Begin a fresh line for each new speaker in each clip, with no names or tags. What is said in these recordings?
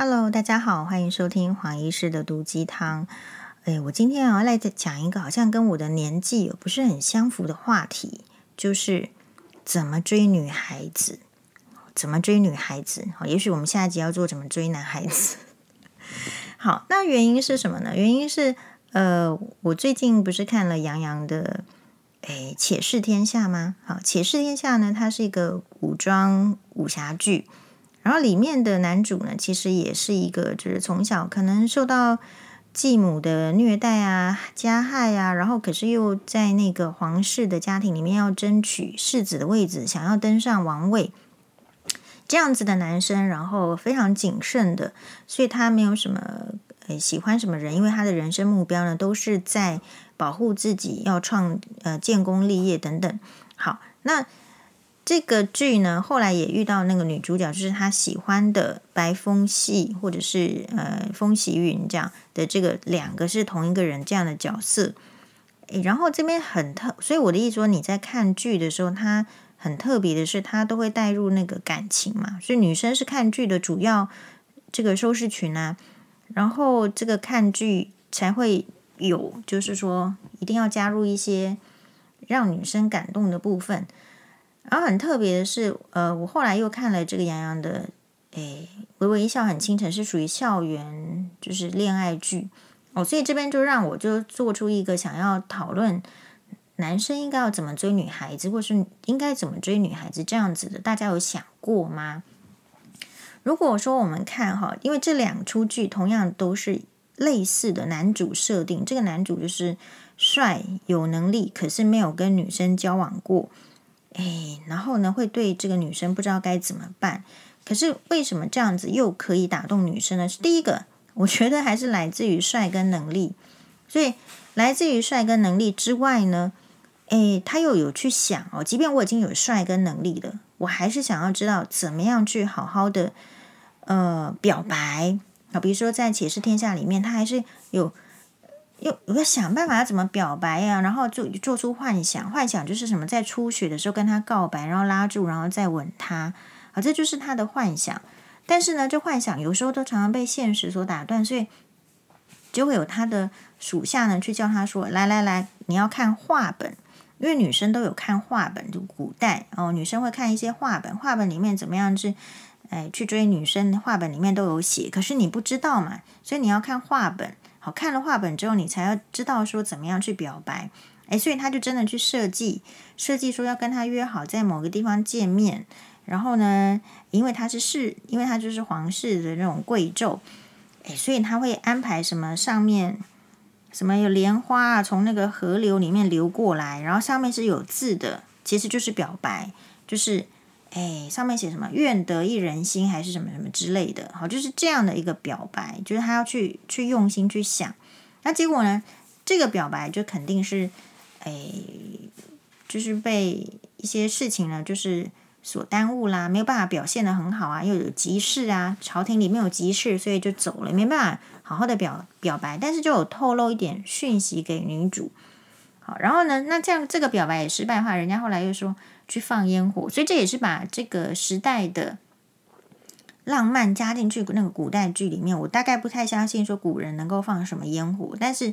Hello，大家好，欢迎收听黄医师的毒鸡汤。哎，我今天要来讲一个好像跟我的年纪不是很相符的话题，就是怎么追女孩子，怎么追女孩子。好，也许我们下一集要做怎么追男孩子。好，那原因是什么呢？原因是呃，我最近不是看了杨洋的哎《且试天下》吗？好，《且试天下》呢，它是一个古装武侠剧。然后里面的男主呢，其实也是一个，就是从小可能受到继母的虐待啊、加害啊，然后可是又在那个皇室的家庭里面要争取世子的位置，想要登上王位，这样子的男生，然后非常谨慎的，所以他没有什么喜欢什么人，因为他的人生目标呢都是在保护自己，要创呃建功立业等等。好，那。这个剧呢，后来也遇到那个女主角，就是她喜欢的白风夕，或者是呃风喜云这样的这个两个是同一个人这样的角色。诶，然后这边很特，所以我的意思说，你在看剧的时候，它很特别的是，它都会带入那个感情嘛。所以女生是看剧的主要这个收视群啊，然后这个看剧才会有，就是说一定要加入一些让女生感动的部分。然后很特别的是，呃，我后来又看了这个杨洋的，诶，《微微一笑很倾城》是属于校园，就是恋爱剧哦，所以这边就让我就做出一个想要讨论男生应该要怎么追女孩子，或是应该怎么追女孩子这样子的，大家有想过吗？如果说我们看哈，因为这两出剧同样都是类似的男主设定，这个男主就是帅有能力，可是没有跟女生交往过。哎，然后呢，会对这个女生不知道该怎么办。可是为什么这样子又可以打动女生呢？是第一个，我觉得还是来自于帅跟能力。所以来自于帅跟能力之外呢，哎，他又有去想哦，即便我已经有帅跟能力了，我还是想要知道怎么样去好好的呃表白啊。比如说在《且试天下》里面，他还是有。又我要想办法要怎么表白呀、然后做做出幻想，幻想就是什么，在初雪的时候跟他告白，然后拉住，然后再吻他，啊，这就是他的幻想。但是呢，这幻想有时候都常常被现实所打断，所以就会有他的属下呢去叫他说：“来来来，你要看画本，因为女生都有看画本，就古代哦，女生会看一些画本，画本里面怎么样去，哎，去追女生，画本里面都有写，可是你不知道嘛，所以你要看画本。”看了画本之后，你才要知道说怎么样去表白。诶，所以他就真的去设计，设计说要跟他约好在某个地方见面。然后呢，因为他是室，因为他就是皇室的那种贵胄，诶，所以他会安排什么上面什么有莲花啊，从那个河流里面流过来，然后上面是有字的，其实就是表白，就是。哎，上面写什么“愿得一人心”还是什么什么之类的，好，就是这样的一个表白，就是他要去去用心去想。那结果呢？这个表白就肯定是，哎，就是被一些事情呢，就是所耽误啦，没有办法表现得很好啊，又有急事啊，朝廷里面有急事，所以就走了，没办法好好的表表白，但是就有透露一点讯息给女主。然后呢，那这样这个表白也失败的话，人家后来又说。去放烟火，所以这也是把这个时代的浪漫加进去那个古代剧里面。我大概不太相信说古人能够放什么烟火，但是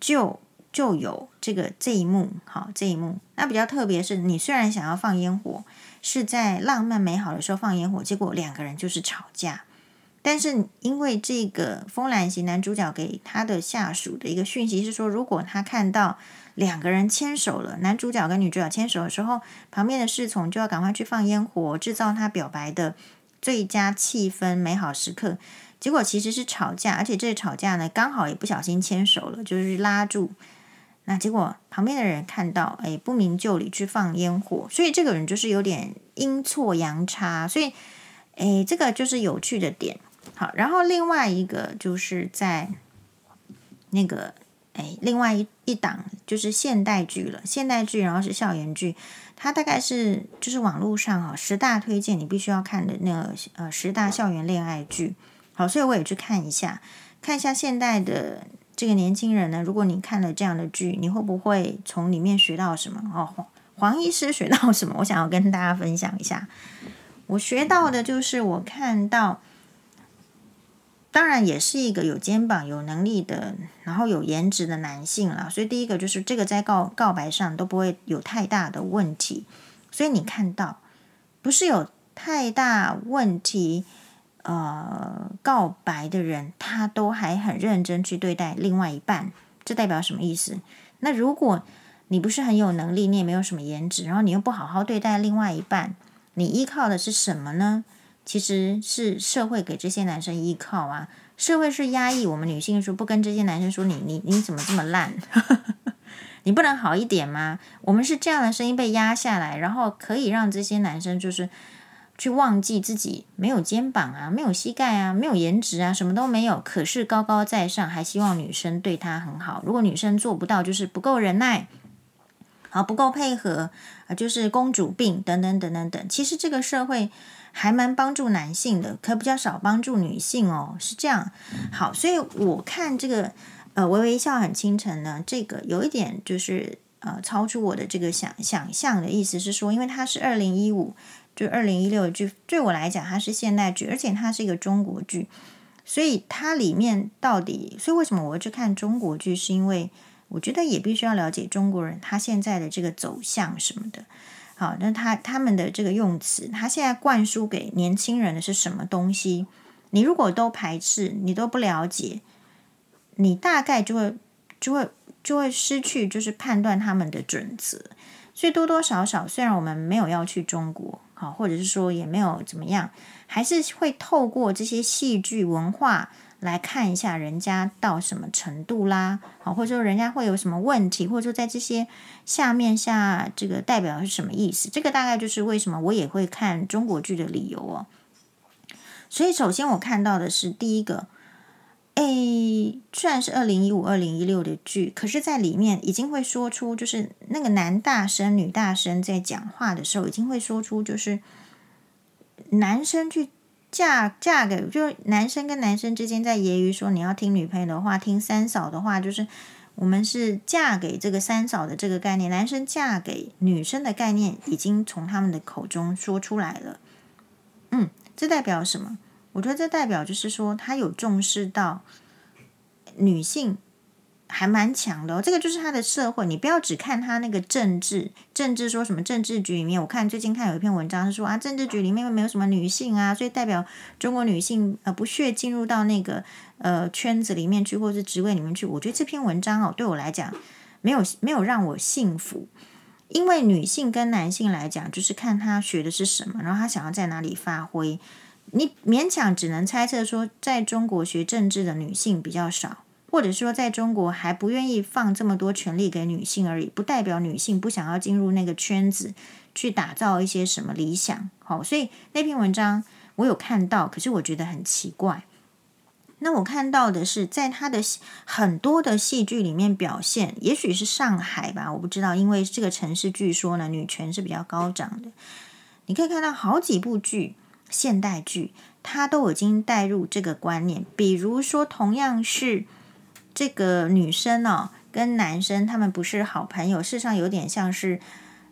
就就有这个这一幕，好，这一幕。那比较特别是，你虽然想要放烟火，是在浪漫美好的时候放烟火，结果两个人就是吵架。但是因为这个风兰型男主角给他的下属的一个讯息是说，如果他看到。两个人牵手了，男主角跟女主角牵手的时候，旁边的侍从就要赶快去放烟火，制造他表白的最佳气氛、美好时刻。结果其实是吵架，而且这吵架呢，刚好也不小心牵手了，就是拉住。那结果旁边的人看到，哎，不明就里去放烟火，所以这个人就是有点阴错阳差，所以，哎，这个就是有趣的点。好，然后另外一个就是在那个。哎，另外一一档就是现代剧了，现代剧，然后是校园剧，它大概是就是网络上哈十大推荐你必须要看的那个呃十大校园恋爱剧，好，所以我也去看一下，看一下现代的这个年轻人呢，如果你看了这样的剧，你会不会从里面学到什么？哦，黄黄医师学到什么？我想要跟大家分享一下，我学到的就是我看到。当然也是一个有肩膀、有能力的，然后有颜值的男性了。所以第一个就是这个在告告白上都不会有太大的问题。所以你看到不是有太大问题，呃，告白的人他都还很认真去对待另外一半，这代表什么意思？那如果你不是很有能力，你也没有什么颜值，然后你又不好好对待另外一半，你依靠的是什么呢？其实是社会给这些男生依靠啊，社会是压抑我们女性说不跟这些男生说，你你你怎么这么烂？你不能好一点吗？我们是这样的声音被压下来，然后可以让这些男生就是去忘记自己没有肩膀啊，没有膝盖啊，没有颜值啊，什么都没有，可是高高在上，还希望女生对他很好。如果女生做不到，就是不够忍耐，好不够配合啊，就是公主病等等等等等。其实这个社会。还蛮帮助男性的，可比较少帮助女性哦，是这样。好，所以我看这个呃，微微一笑很倾城呢，这个有一点就是呃，超出我的这个想想象的意思是说，因为它是二零一五，就二零一六剧，对我来讲它是现代剧，而且它是一个中国剧，所以它里面到底，所以为什么我会去看中国剧，是因为我觉得也必须要了解中国人他现在的这个走向什么的。好，那他他们的这个用词，他现在灌输给年轻人的是什么东西？你如果都排斥，你都不了解，你大概就会就会就会失去就是判断他们的准则。所以多多少少，虽然我们没有要去中国，好，或者是说也没有怎么样，还是会透过这些戏剧文化。来看一下人家到什么程度啦，好，或者说人家会有什么问题，或者说在这些下面下这个代表是什么意思？这个大概就是为什么我也会看中国剧的理由哦。所以首先我看到的是第一个，诶，虽然是二零一五、二零一六的剧，可是在里面已经会说出，就是那个男大生、女大生在讲话的时候，已经会说出，就是男生去。嫁嫁给就男生跟男生之间在揶揄说，你要听女朋友的话，听三嫂的话，就是我们是嫁给这个三嫂的这个概念。男生嫁给女生的概念已经从他们的口中说出来了。嗯，这代表什么？我觉得这代表就是说他有重视到女性。还蛮强的哦，这个就是他的社会。你不要只看他那个政治，政治说什么政治局里面，我看最近看有一篇文章是说啊，政治局里面没有什么女性啊，所以代表中国女性呃不屑进入到那个呃圈子里面去，或是职位里面去。我觉得这篇文章哦，对我来讲没有没有让我信服，因为女性跟男性来讲，就是看他学的是什么，然后他想要在哪里发挥。你勉强只能猜测说，在中国学政治的女性比较少。或者说，在中国还不愿意放这么多权力给女性而已，不代表女性不想要进入那个圈子去打造一些什么理想。好，所以那篇文章我有看到，可是我觉得很奇怪。那我看到的是，在他的很多的戏剧里面表现，也许是上海吧，我不知道，因为这个城市据说呢，女权是比较高涨的。你可以看到好几部剧，现代剧，它都已经带入这个观念，比如说同样是。这个女生哦，跟男生他们不是好朋友，事实上有点像是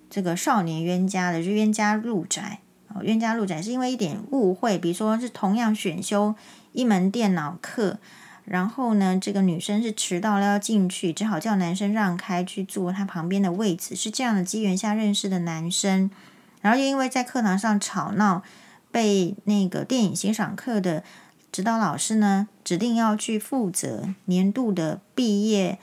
这个少年冤家的，就冤家路窄哦。冤家路窄是因为一点误会，比如说是同样选修一门电脑课，然后呢，这个女生是迟到了要进去，只好叫男生让开去坐他旁边的位置，是这样的机缘下认识的男生，然后又因为在课堂上吵闹，被那个电影欣赏课的。指导老师呢，指定要去负责年度的毕业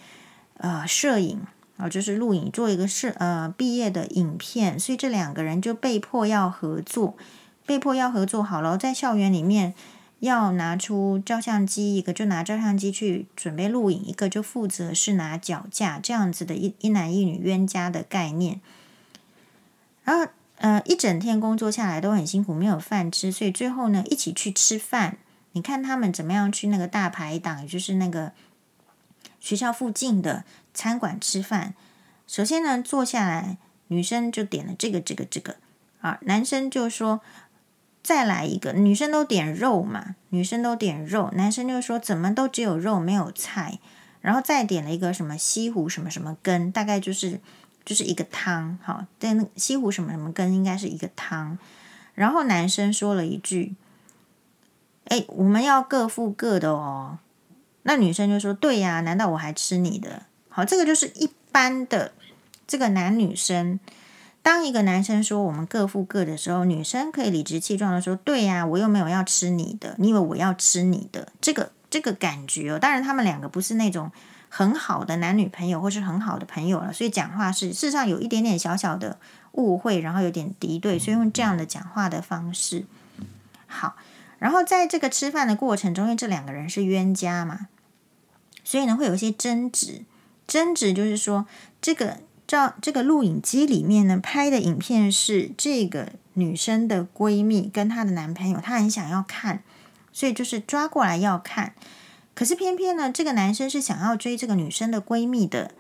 呃摄影啊，就是录影做一个摄呃毕业的影片，所以这两个人就被迫要合作，被迫要合作好了，在校园里面要拿出照相机，一个就拿照相机去准备录影，一个就负责是拿脚架这样子的一一男一女冤家的概念，然后呃一整天工作下来都很辛苦，没有饭吃，所以最后呢一起去吃饭。你看他们怎么样去那个大排档，也就是那个学校附近的餐馆吃饭。首先呢，坐下来，女生就点了这个、这个、这个，啊，男生就说再来一个。女生都点肉嘛，女生都点肉，男生就说怎么都只有肉没有菜，然后再点了一个什么西湖什么什么羹，大概就是就是一个汤，好，对，西湖什么什么羹应该是一个汤。然后男生说了一句。哎，我们要各付各的哦。那女生就说：“对呀，难道我还吃你的？”好，这个就是一般的这个男女生。当一个男生说我们各付各的时候，女生可以理直气壮的说：“对呀，我又没有要吃你的，你以为我要吃你的？”这个这个感觉哦，当然他们两个不是那种很好的男女朋友或是很好的朋友了，所以讲话是事实上有一点点小小的误会，然后有点敌对，所以用这样的讲话的方式。好，然后在这个吃饭的过程中，因为这两个人是冤家嘛，所以呢会有一些争执，争执就是说这个。照这个录影机里面呢拍的影片是这个女生的闺蜜跟她的男朋友，她很想要看，所以就是抓过来要看。可是偏偏呢，这个男生是想要追这个女生的闺蜜的，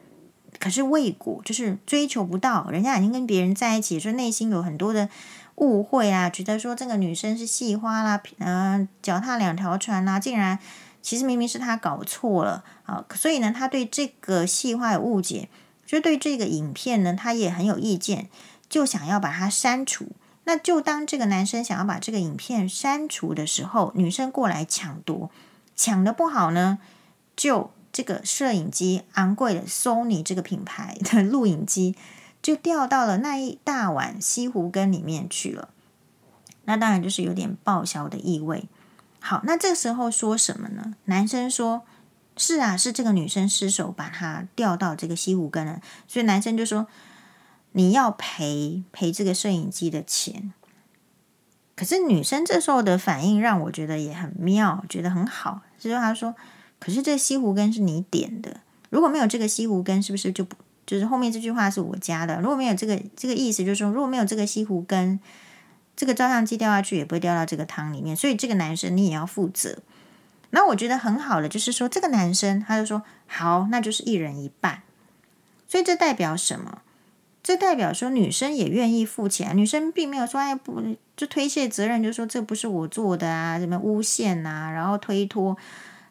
可是未果，就是追求不到，人家已经跟别人在一起，所以内心有很多的误会啊，觉得说这个女生是戏花啦，嗯、脚踏两条船啦，竟然其实明明是他搞错了啊，所以呢，他对这个戏花有误解。就对这个影片呢，他也很有意见，就想要把它删除。那就当这个男生想要把这个影片删除的时候，女生过来抢夺，抢得不好呢，就这个摄影机昂贵的 Sony 这个品牌的录影机就掉到了那一大碗西湖羹里面去了。那当然就是有点报销的意味。好，那这时候说什么呢？男生说。是啊，是这个女生失手把它掉到这个西湖羹了，所以男生就说你要赔赔这个摄影机的钱。可是女生这时候的反应让我觉得也很妙，觉得很好，就是她说：“可是这西湖羹是你点的，如果没有这个西湖羹，是不是就不就是后面这句话是我加的？如果没有这个这个意思，就是说如果没有这个西湖羹，这个照相机掉下去也不会掉到这个汤里面，所以这个男生你也要负责。”那我觉得很好的就是说，这个男生他就说好，那就是一人一半。所以这代表什么？这代表说女生也愿意付钱。女生并没有说哎不，就推卸责任，就说这不是我做的啊，什么诬陷啊，然后推脱。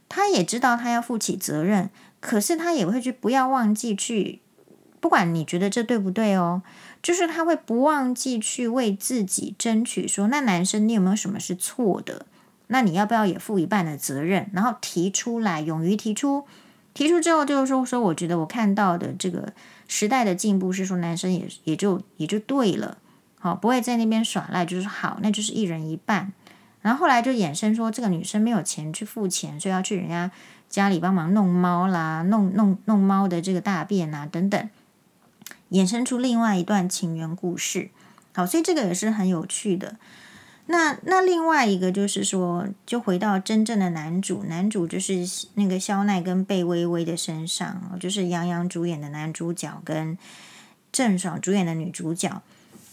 他也知道他要负起责任，可是他也会去不要忘记去，不管你觉得这对不对哦，就是他会不忘记去为自己争取说，那男生你有没有什么是错的？那你要不要也负一半的责任？然后提出来，勇于提出，提出之后就是说说，我觉得我看到的这个时代的进步是说，男生也也就也就对了，好，不会在那边耍赖，就是好，那就是一人一半。然后后来就衍生说，这个女生没有钱去付钱，所以要去人家家里帮忙弄猫啦，弄弄弄猫的这个大便啊等等，衍生出另外一段情缘故事。好，所以这个也是很有趣的。那那另外一个就是说，就回到真正的男主，男主就是那个肖奈跟贝微微的身上，就是杨洋主演的男主角跟郑爽主演的女主角。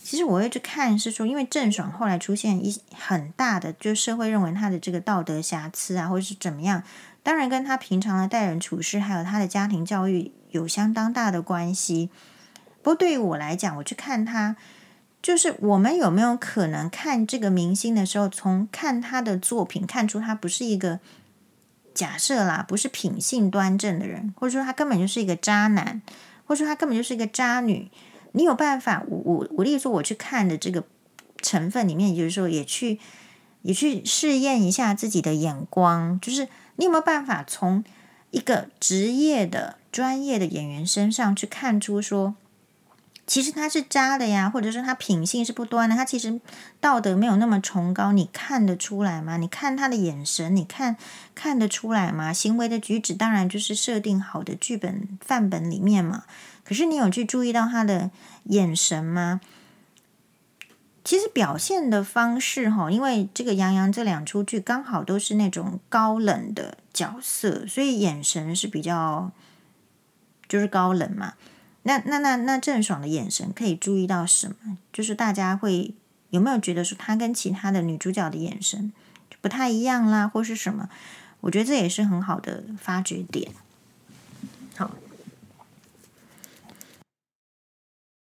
其实我一直看，是说因为郑爽后来出现一很大的，就社会认为她的这个道德瑕疵啊，或者是怎么样，当然跟她平常的待人处事，还有她的家庭教育有相当大的关系。不过对于我来讲，我去看他。就是我们有没有可能看这个明星的时候，从看他的作品看出他不是一个假设啦，不是品性端正的人，或者说他根本就是一个渣男，或者说他根本就是一个渣女？你有办法？我我我例如说我去看的这个成分里面，就是说也去也去试验一下自己的眼光，就是你有没有办法从一个职业的专业的演员身上去看出说？其实他是渣的呀，或者说他品性是不端的，他其实道德没有那么崇高，你看得出来吗？你看他的眼神，你看看得出来吗？行为的举止当然就是设定好的剧本范本里面嘛。可是你有去注意到他的眼神吗？其实表现的方式哈，因为这个杨洋这两出剧刚好都是那种高冷的角色，所以眼神是比较就是高冷嘛。那那那那郑爽的眼神可以注意到什么？就是大家会有没有觉得说她跟其他的女主角的眼神不太一样啦，或是什么？我觉得这也是很好的发掘点。